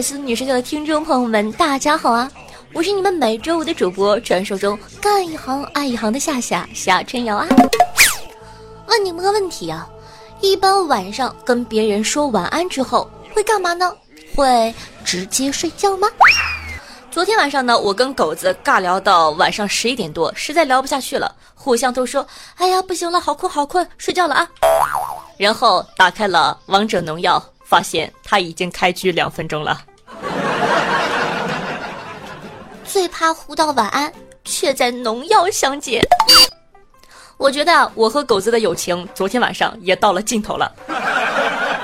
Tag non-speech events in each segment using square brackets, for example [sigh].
思女神秀的听众朋友们，大家好啊！我是你们每周五的主播，传说中干一行爱一行的夏夏夏春瑶啊。问你们个问题啊，一般晚上跟别人说晚安之后会干嘛呢？会直接睡觉吗？昨天晚上呢，我跟狗子尬聊到晚上十一点多，实在聊不下去了，互相都说：“哎呀，不行了，好困好困，睡觉了啊。”然后打开了王者农药，发现他已经开局两分钟了。[laughs] 最怕互道晚安，却在农药相见。我觉得啊我和狗子的友情昨天晚上也到了尽头了。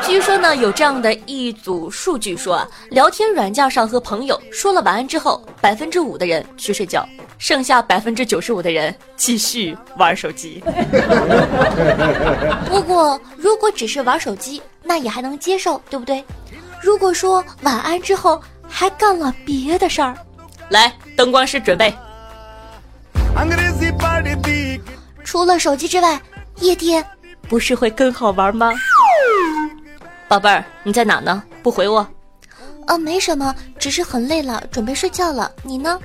据说呢，有这样的一组数据说啊，聊天软件上和朋友说了晚安之后，百分之五的人去睡觉，剩下百分之九十五的人继续玩手机。[laughs] 不过，如果只是玩手机，那也还能接受，对不对？如果说晚安之后还干了别的事儿，来，灯光师准备。除了手机之外，夜店不是会更好玩吗？宝贝儿，你在哪呢？不回我？呃，没什么，只是很累了，准备睡觉了。你呢？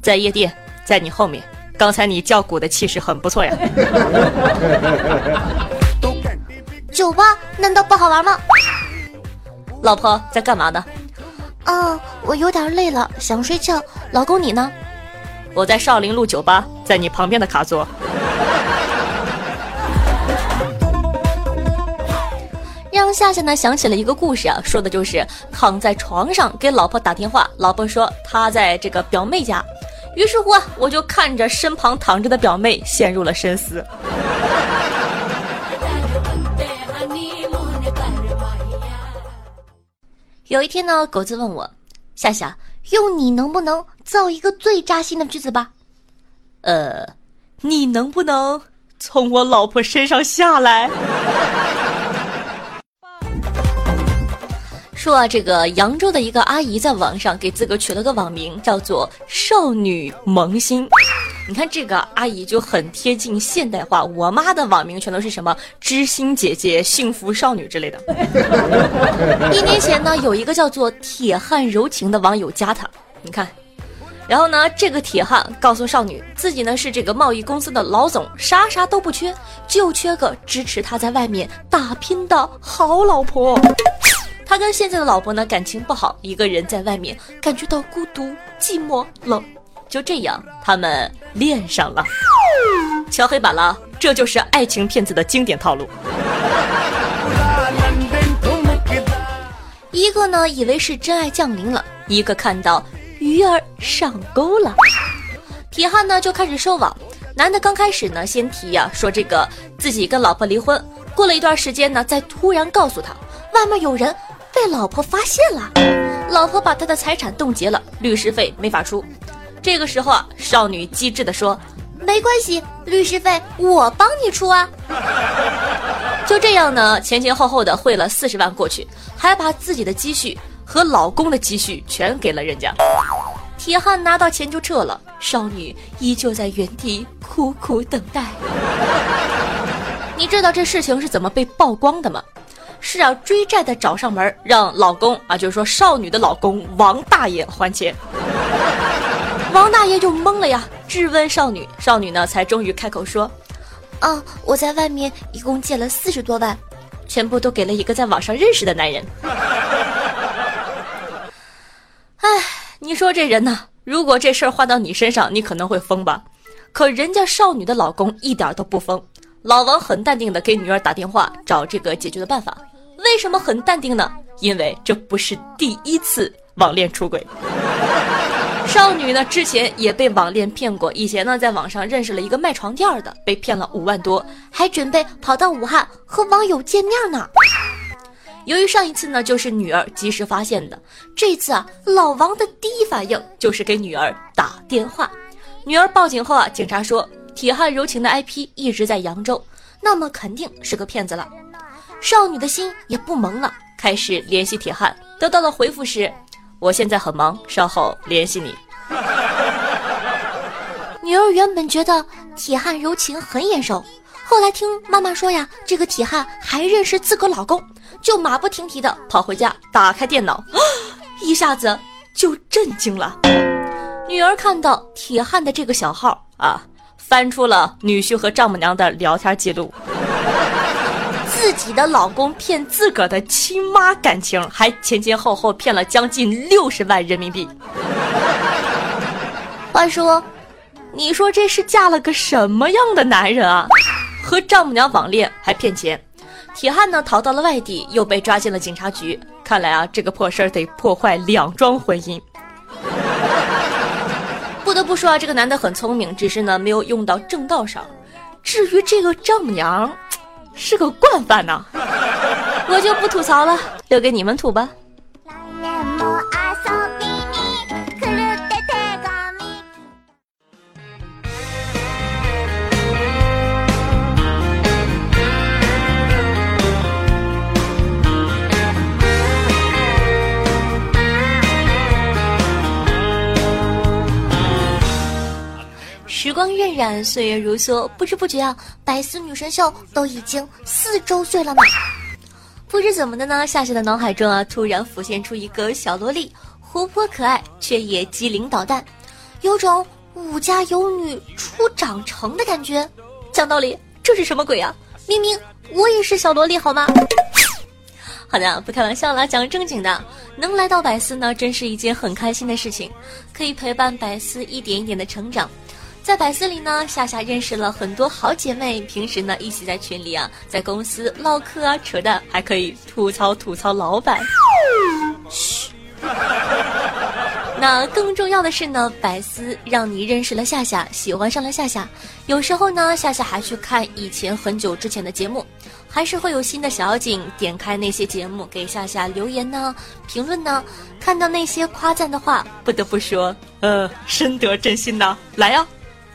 在夜店，在你后面。刚才你叫鼓的气势很不错呀。[laughs] 酒吧难道不好玩吗？老婆在干嘛呢？啊，我有点累了，想睡觉。老公你呢？我在少林路酒吧，在你旁边的卡座。[laughs] 让夏夏呢想起了一个故事啊，说的就是躺在床上给老婆打电话，老婆说她在这个表妹家，于是乎啊，我就看着身旁躺着的表妹陷入了深思。有一天呢，狗子问我，夏夏，用你能不能造一个最扎心的句子吧？呃，你能不能从我老婆身上下来？[laughs] 说啊，这个扬州的一个阿姨在网上给自个取了个网名，叫做“少女萌新”。你看这个阿姨就很贴近现代化，我妈的网名全都是什么“知心姐姐”“幸福少女”之类的。[laughs] 一年前呢，有一个叫做“铁汉柔情”的网友加她，你看，然后呢，这个铁汉告诉少女，自己呢是这个贸易公司的老总，啥啥都不缺，就缺个支持他在外面打拼的好老婆。他跟现在的老婆呢感情不好，一个人在外面感觉到孤独、寂寞、冷，就这样他们恋上了。敲黑板了，这就是爱情骗子的经典套路。一个呢以为是真爱降临了，一个看到鱼儿上钩了。铁汉呢就开始收网，男的刚开始呢先提呀、说这个自己跟老婆离婚，过了一段时间呢再突然告诉他外面有人。被老婆发现了，老婆把他的财产冻结了，律师费没法出。这个时候啊，少女机智的说：“没关系，律师费我帮你出啊。[laughs] ”就这样呢，前前后后的汇了四十万过去，还把自己的积蓄和老公的积蓄全给了人家。铁汉拿到钱就撤了，少女依旧在原地苦苦等待。你知道这事情是怎么被曝光的吗？是啊，追债的找上门，让老公啊，就是说少女的老公王大爷还钱。王大爷就懵了呀，质问少女，少女呢才终于开口说：“啊，我在外面一共借了四十多万，全部都给了一个在网上认识的男人。”哎，你说这人呢？如果这事儿换到你身上，你可能会疯吧？可人家少女的老公一点都不疯，老王很淡定的给女儿打电话找这个解决的办法。为什么很淡定呢？因为这不是第一次网恋出轨。少女呢之前也被网恋骗过，以前呢在网上认识了一个卖床垫的，被骗了五万多，还准备跑到武汉和网友见面呢。由于上一次呢就是女儿及时发现的，这次啊老王的第一反应就是给女儿打电话。女儿报警后啊，警察说铁汉柔情的 IP 一直在扬州，那么肯定是个骗子了。少女的心也不萌了，开始联系铁汉，得到的回复是：“我现在很忙，稍后联系你。[laughs] ”女儿原本觉得铁汉柔情很眼熟，后来听妈妈说呀，这个铁汉还认识自个老公，就马不停蹄的跑回家，打开电脑，[gasps] 一下子就震惊了。女儿看到铁汉的这个小号啊，翻出了女婿和丈母娘的聊天记录。自己的老公骗自个儿的亲妈感情，还前前后后骗了将近六十万人民币。话说，你说这是嫁了个什么样的男人啊？和丈母娘网恋还骗钱，铁汉呢逃到了外地，又被抓进了警察局。看来啊，这个破事儿得破坏两桩婚姻。不得不说啊，这个男的很聪明，只是呢没有用到正道上。至于这个丈母娘。是个惯犯呐，我就不吐槽了，留给你们吐吧。光荏苒，岁月如梭，不知不觉啊，百思女神秀都已经四周岁了呢。不知怎么的呢，夏夏的脑海中啊，突然浮现出一个小萝莉，活泼可爱，却也机灵捣蛋，有种武家有女初长成的感觉。讲道理，这是什么鬼啊？明明我也是小萝莉，好吗？好的，不开玩笑了，讲正经的，能来到百思呢，真是一件很开心的事情，可以陪伴百思一点一点的成长。在百思里呢，夏夏认识了很多好姐妹，平时呢一起在群里啊，在公司唠嗑啊扯淡，还可以吐槽吐槽老板。嘘。那更重要的是呢，百思让你认识了夏夏，喜欢上了夏夏。有时候呢，夏夏还去看以前很久之前的节目，还是会有新的小景点开那些节目给夏夏留言呢、评论呢。看到那些夸赞的话，不得不说，呃，深得真心呐。来呀！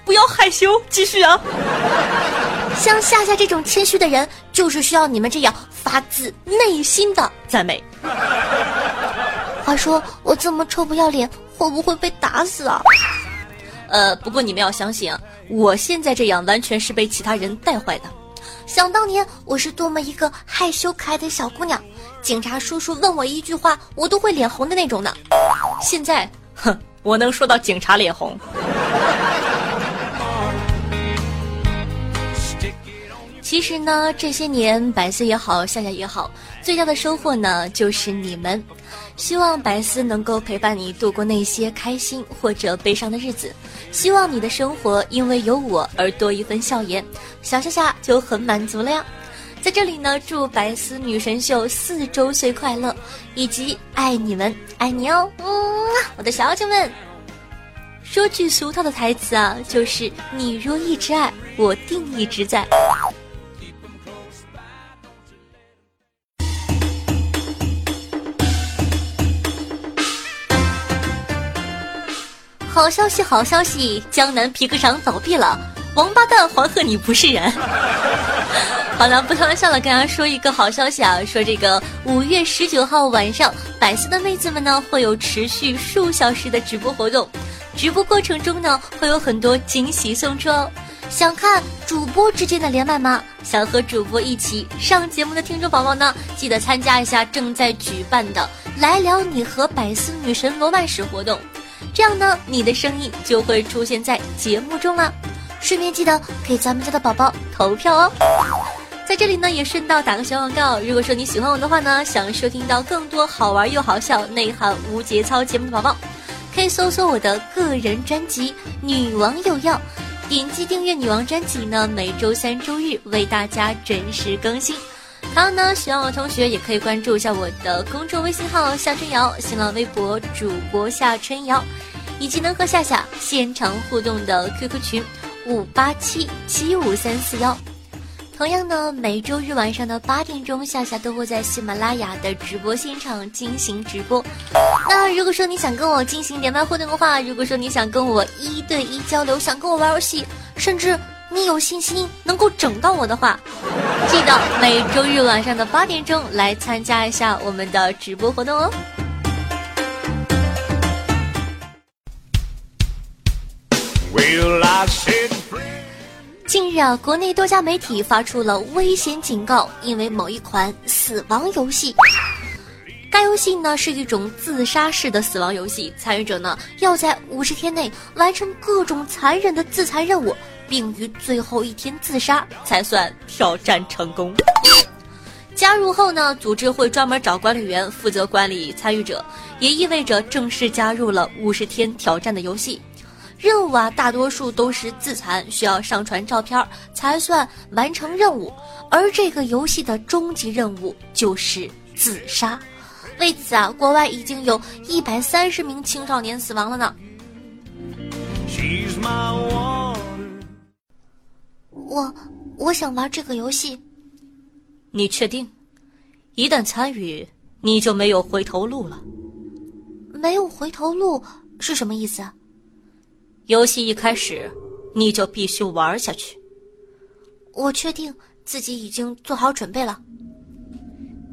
不要害羞，继续啊！像夏夏这种谦虚的人，就是需要你们这样发自内心的赞美。话说我这么臭不要脸，会不会被打死啊？呃，不过你们要相信啊，我现在这样完全是被其他人带坏的。想当年我是多么一个害羞可爱的小姑娘，警察叔叔问我一句话，我都会脸红的那种呢。现在，哼，我能说到警察脸红。其实呢，这些年百思也好，夏夏也好，最大的收获呢就是你们。希望百思能够陪伴你度过那些开心或者悲伤的日子。希望你的生活因为有我而多一份笑颜，小夏夏就很满足了呀。在这里呢，祝百思女神秀四周岁快乐，以及爱你们，爱你哦，嗯，我的小姐们。说句俗套的台词啊，就是你若一直爱，我定一直在。好消息，好消息！江南皮革厂倒闭了，王八蛋黄鹤你不是人。[laughs] 好了，不开玩笑了，跟大家说一个好消息啊，说这个五月十九号晚上，百思的妹子们呢会有持续数小时的直播活动，直播过程中呢会有很多惊喜送出哦。想看主播之间的连麦吗？想和主播一起上节目的听众宝宝呢，记得参加一下正在举办的“来聊你和百思女神罗曼史”活动。这样呢，你的声音就会出现在节目中了。顺便记得给咱们家的宝宝投票哦。在这里呢，也顺道打个小广告。如果说你喜欢我的话呢，想收听到更多好玩又好笑、内涵无节操节目的宝宝，可以搜索我的个人专辑《女王有药》，点击订阅女王专辑呢，每周三、周日为大家准时更新。还有呢，喜欢我的同学也可以关注一下我的公众微信号夏春瑶，新浪微博主播夏春瑶，以及能和夏夏现场互动的 QQ 群五八七七五三四幺。同样呢，每周日晚上的八点钟，夏夏都会在喜马拉雅的直播现场进行直播。那如果说你想跟我进行连麦互动的话，如果说你想跟我一对一交流，想跟我玩游戏，甚至你有信心能够整到我的话，记得每周日晚上的八点钟来参加一下我们的直播活动哦。近日啊，国内多家媒体发出了危险警告，因为某一款死亡游戏。该游戏呢是一种自杀式的死亡游戏，参与者呢要在五十天内完成各种残忍的自残任务，并于最后一天自杀才算挑战成功。加入后呢，组织会专门找管理员负责管理参与者，也意味着正式加入了五十天挑战的游戏。任务啊，大多数都是自残，需要上传照片才算完成任务。而这个游戏的终极任务就是自杀。为此啊，国外已经有一百三十名青少年死亡了呢 she's my。我我想玩这个游戏。你确定？一旦参与，你就没有回头路了。没有回头路是什么意思？游戏一开始，你就必须玩下去。我确定自己已经做好准备了。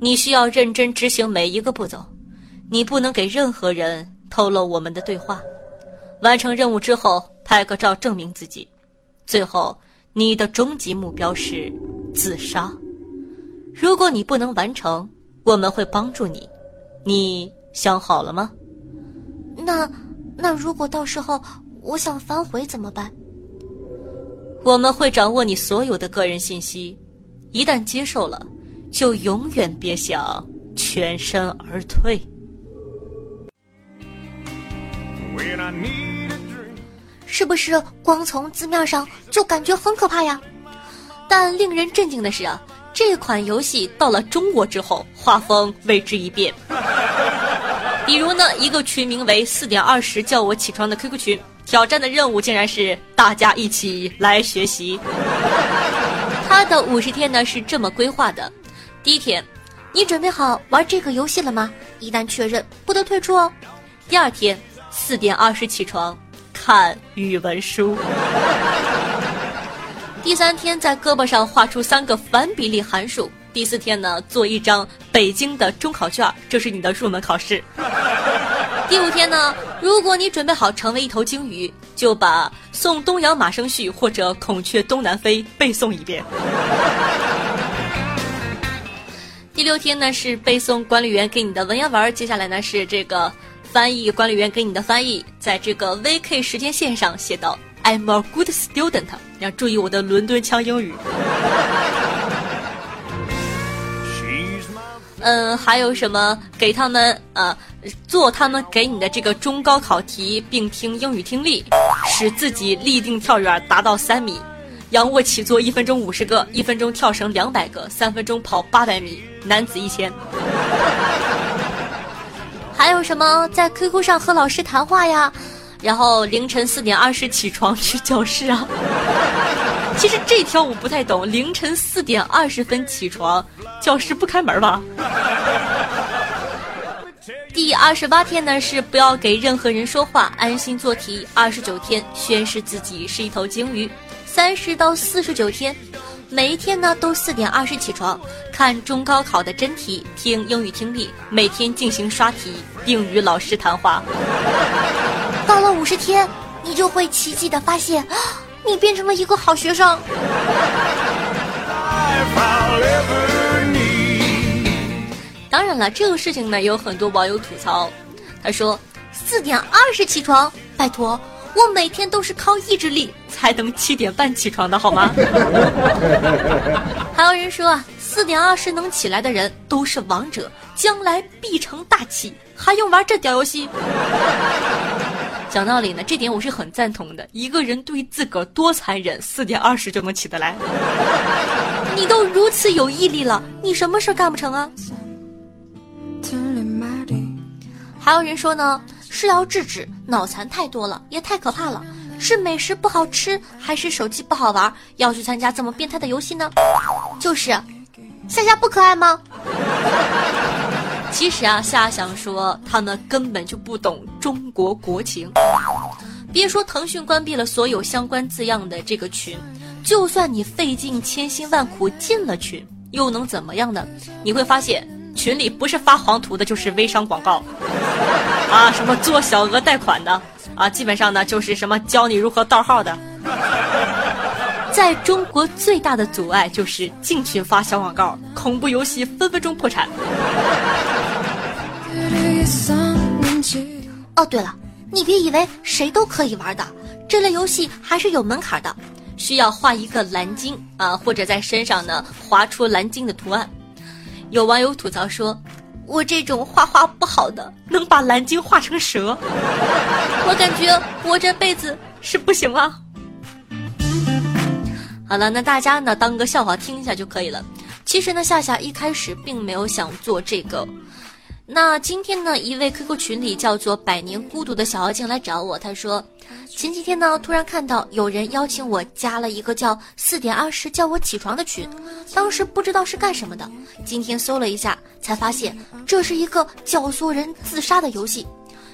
你需要认真执行每一个步骤，你不能给任何人透露我们的对话。完成任务之后，拍个照证明自己。最后，你的终极目标是自杀。如果你不能完成，我们会帮助你。你想好了吗？那，那如果到时候……我想反悔怎么办？我们会掌握你所有的个人信息，一旦接受了，就永远别想全身而退。是不是光从字面上就感觉很可怕呀？但令人震惊的是啊，这款游戏到了中国之后，画风为之一变。比如呢，一个群名为“四点二十叫我起床”的 QQ 群。挑战的任务竟然是大家一起来学习。他的五十天呢是这么规划的：第一天，你准备好玩这个游戏了吗？一旦确认，不得退出哦。第二天，四点二十起床看语文书。第三天，在胳膊上画出三个反比例函数。第四天呢，做一张北京的中考卷，这是你的入门考试。第五天呢，如果你准备好成为一头鲸鱼，就把《送东阳马生序》或者《孔雀东南飞》背诵一遍。第六天呢是背诵管理员给你的文言文，接下来呢是这个翻译管理员给你的翻译，在这个 VK 时间线上写到 I'm a good student，要注意我的伦敦腔英语。嗯，还有什么？给他们呃，做他们给你的这个中高考题，并听英语听力，使自己立定跳远达到三米，仰卧起坐一分钟五十个，一分钟跳绳两百个，三分钟跑八百米，男子一千。还有什么？在 QQ 上和老师谈话呀，然后凌晨四点二十起床去教室啊。[laughs] 其实这条我不太懂，凌晨四点二十分起床，教室不开门吧？第二十八天呢是不要给任何人说话，安心做题。二十九天宣誓自己是一头鲸鱼。三十到四十九天，每一天呢都四点二十起床，看中高考的真题，听英语听力，每天进行刷题，并与老师谈话。到了五十天，你就会奇迹的发现。你变成了一个好学生。当然了，这个事情呢，有很多网友吐槽。他说：“四点二十起床，拜托，我每天都是靠意志力才能七点半起床的好吗？” [laughs] 还有人说啊，四点二十能起来的人都是王者，将来必成大器，还用玩这屌游戏？[laughs] 讲道理呢，这点我是很赞同的。一个人对自个儿多残忍，四点二十就能起得来。你都如此有毅力了，你什么事干不成啊？还有人说呢，是要制止脑残太多了，也太可怕了。是美食不好吃，还是手机不好玩，要去参加这么变态的游戏呢？就是，夏夏不可爱吗？[laughs] 其实啊，夏想说他们根本就不懂中国国情。别说腾讯关闭了所有相关字样的这个群，就算你费尽千辛万苦进了群，又能怎么样呢？你会发现群里不是发黄图的，就是微商广告，啊，什么做小额贷款的。啊，基本上呢就是什么教你如何盗号的。在中国最大的阻碍就是进群发小广告，恐怖游戏分分钟破产。哦，对了，你别以为谁都可以玩的，这类游戏还是有门槛的，需要画一个蓝鲸啊，或者在身上呢划出蓝鲸的图案。有网友吐槽说。我这种画画不好的，能把蓝鲸画成蛇，我感觉我这辈子是不行了。好了，那大家呢当个笑话听一下就可以了。其实呢，夏夏一开始并没有想做这个。那今天呢，一位 QQ 群里叫做“百年孤独”的小妖精来找我，他说。前几天呢，突然看到有人邀请我加了一个叫“四点二十叫我起床”的群，当时不知道是干什么的。今天搜了一下，才发现这是一个教唆人自杀的游戏。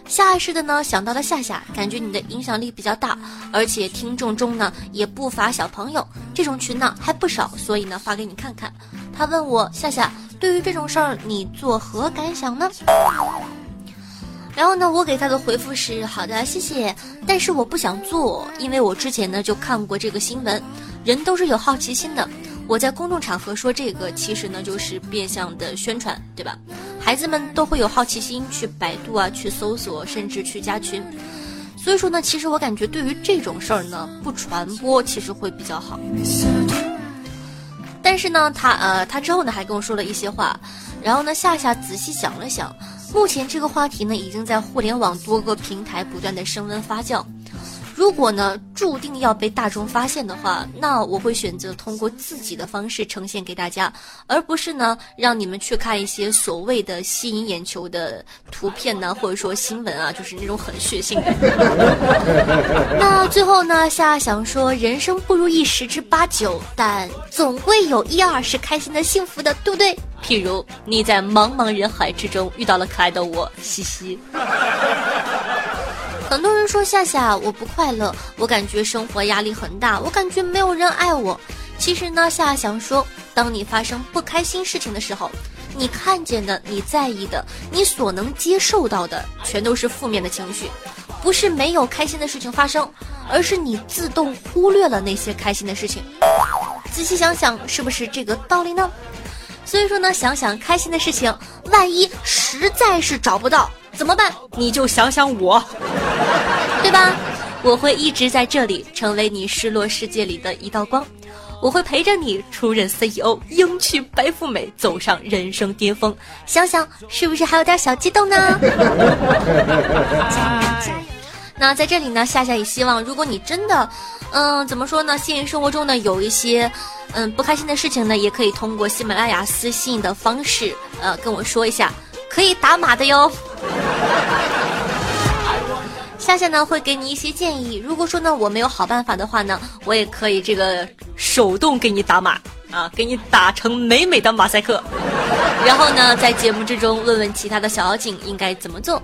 下意识的呢想到了夏夏，感觉你的影响力比较大，而且听众中呢也不乏小朋友，这种群呢还不少，所以呢发给你看看。他问我夏夏，对于这种事儿你作何感想呢？然后呢，我给他的回复是好的，谢谢，但是我不想做，因为我之前呢就看过这个新闻，人都是有好奇心的。我在公众场合说这个，其实呢就是变相的宣传，对吧？孩子们都会有好奇心去百度啊，去搜索，甚至去加群。所以说呢，其实我感觉对于这种事儿呢，不传播其实会比较好。但是呢，他呃，他之后呢还跟我说了一些话，然后呢，夏夏仔细想了想。目前这个话题呢，已经在互联网多个平台不断的升温发酵。如果呢注定要被大众发现的话，那我会选择通过自己的方式呈现给大家，而不是呢让你们去看一些所谓的吸引眼球的图片呢，或者说新闻啊，就是那种很血腥的。那最后呢，夏想说，人生不如意十之八九，但总归有一二是开心的、幸福的，对不对？譬如你在茫茫人海之中遇到了可爱的我，嘻嘻。很多人说夏夏我不快乐，我感觉生活压力很大，我感觉没有人爱我。其实呢，夏夏想说，当你发生不开心事情的时候，你看见的、你在意的、你所能接受到的，全都是负面的情绪，不是没有开心的事情发生，而是你自动忽略了那些开心的事情。仔细想想，是不是这个道理呢？所以说呢，想想开心的事情，万一实在是找不到。怎么办？你就想想我，对吧？我会一直在这里，成为你失落世界里的一道光。我会陪着你出任 CEO，迎娶白富美，走上人生巅峰。想想是不是还有点小激动呢？[laughs] 那在这里呢，夏夏也希望，如果你真的，嗯，怎么说呢？现实生活中呢，有一些，嗯，不开心的事情呢，也可以通过喜马拉雅私信的方式，呃，跟我说一下。可以打码的哟，夏夏呢会给你一些建议。如果说呢我没有好办法的话呢，我也可以这个手动给你打码啊，给你打成美美的马赛克。然后呢，在节目之中问问其他的小妖精应该怎么做。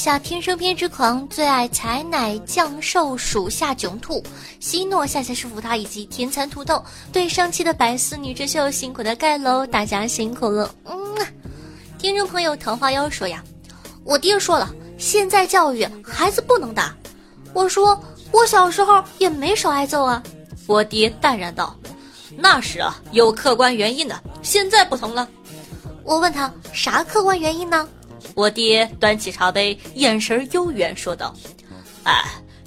下天生偏执狂最爱采奶降兽属下囧兔希诺夏夏师傅他以及天蚕土豆对上期的百思女之秀辛苦的盖楼，大家辛苦了。嗯，听众朋友桃花妖说呀，我爹说了，现在教育孩子不能打。我说我小时候也没少挨揍啊。我爹淡然道：“那是啊，有客观原因的。现在不同了。”我问他啥客观原因呢？我爹端起茶杯，眼神悠远说道：“哎，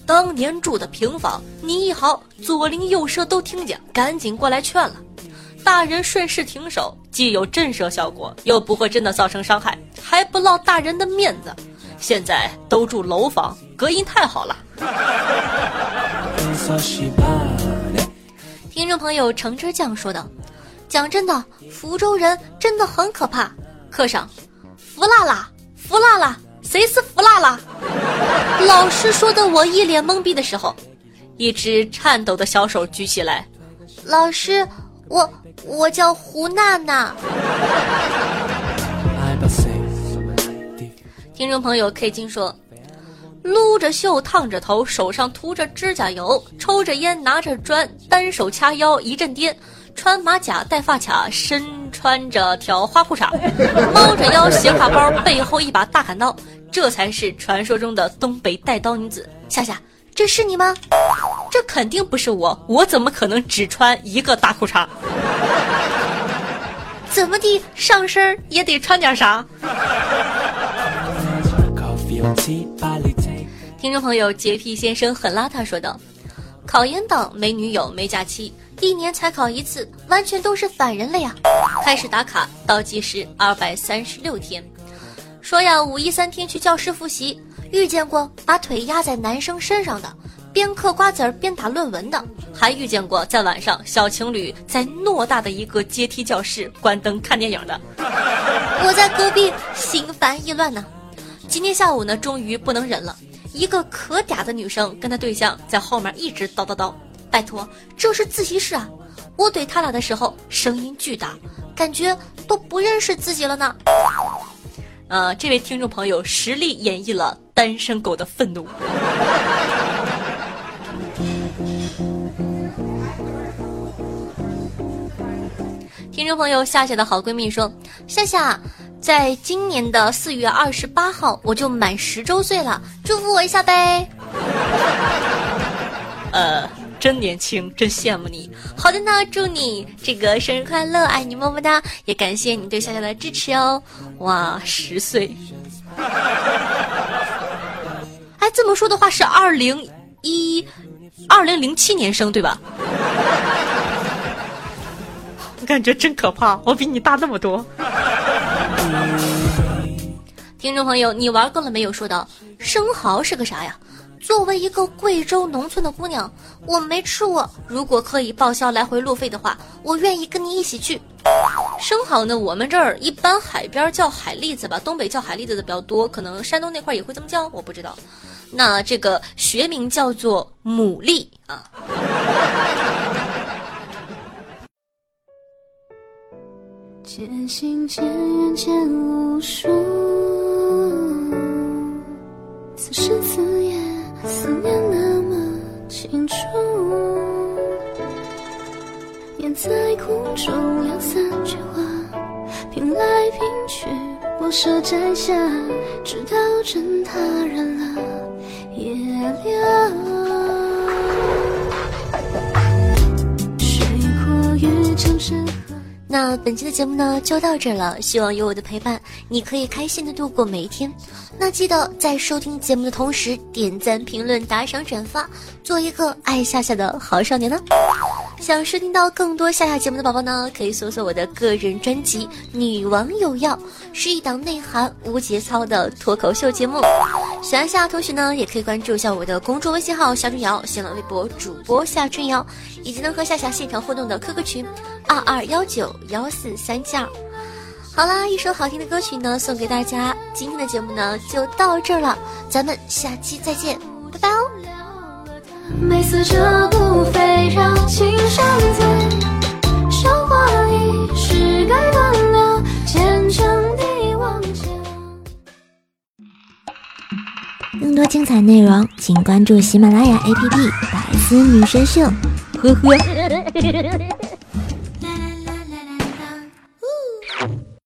当年住的平房，你一嚎，左邻右舍都听见，赶紧过来劝了。大人顺势停手，既有震慑效果，又不会真的造成伤害，还不落大人的面子。现在都住楼房，隔音太好了。[laughs] ”听众朋友橙汁酱说道：“讲真的，福州人真的很可怕。课上，福辣辣，福辣辣，谁是福辣辣？”老师说的我一脸懵逼的时候，一只颤抖的小手举起来：“老师，我我叫胡娜娜。”听众朋友 K 金说。撸着袖，烫着头，手上涂着指甲油，抽着烟，拿着砖，单手掐腰一阵颠，穿马甲，戴发卡，身穿着条花裤衩，[laughs] 猫着腰，斜挎包，背后一把大砍刀，这才是传说中的东北带刀女子。夏夏，这是你吗？这肯定不是我，我怎么可能只穿一个大裤衩？[laughs] 怎么地，上身也得穿点啥？[laughs] 听众朋友，洁癖先生很邋遢，说道：“考研党没女友没假期，一年才考一次，完全都是反人类啊！”开始打卡，倒计时二百三十六天。说呀，五一三天去教室复习，遇见过把腿压在男生身上的，边嗑瓜子儿边打论文的，还遇见过在晚上小情侣在偌大的一个阶梯教室关灯看电影的。[laughs] 我在隔壁心烦意乱呢。今天下午呢，终于不能忍了。一个可嗲的女生跟她对象在后面一直叨叨叨，拜托，这是自习室啊！我怼他俩的时候声音巨大，感觉都不认识自己了呢。呃，这位听众朋友实力演绎了单身狗的愤怒。听众朋友夏夏的好闺蜜说，夏夏。在今年的四月二十八号，我就满十周岁了，祝福我一下呗。[laughs] 呃，真年轻，真羡慕你。好的呢，祝你这个生日快乐，爱你么么哒，也感谢你对夏夏的支持哦。哇，十岁。[laughs] 哎，这么说的话是二零一，二零零七年生对吧？我 [laughs] 感觉真可怕，我比你大那么多。听众朋友，你玩够了没有？说道生蚝是个啥呀？作为一个贵州农村的姑娘，我没吃过。如果可以报销来回路费的话，我愿意跟你一起去。生蚝呢？我们这儿一般海边叫海蛎子吧，东北叫海蛎子的比较多，可能山东那块也会这么叫，我不知道。那这个学名叫做牡蛎啊。渐行渐远渐无数，此时此夜思念那么清楚，念在空中两三句话，拼来拼去不舍摘下，直到真他染了夜凉。那本期的节目呢就到这了，希望有我的陪伴，你可以开心的度过每一天。那记得在收听节目的同时点赞、评论、打赏、转发，做一个爱夏夏的好少年呢。想收听到更多夏夏节目的宝宝呢，可以搜索我的个人专辑《女王有药》，是一档内涵无节操的脱口秀节目。喜欢夏夏同学呢，也可以关注一下我的公众微信号夏春瑶，新浪微博主播夏春瑶，以及能和夏夏现场互动的 QQ 群二二幺九幺四三七二。好啦，一首好听的歌曲呢，送给大家。今天的节目呢，就到这儿了，咱们下期再见，拜拜哦。每次这不飞绕青山醉，韶华易逝，该断了前程的妄想。更多精彩内容，请关注喜马拉雅 APP《百思女神秀》。呵呵。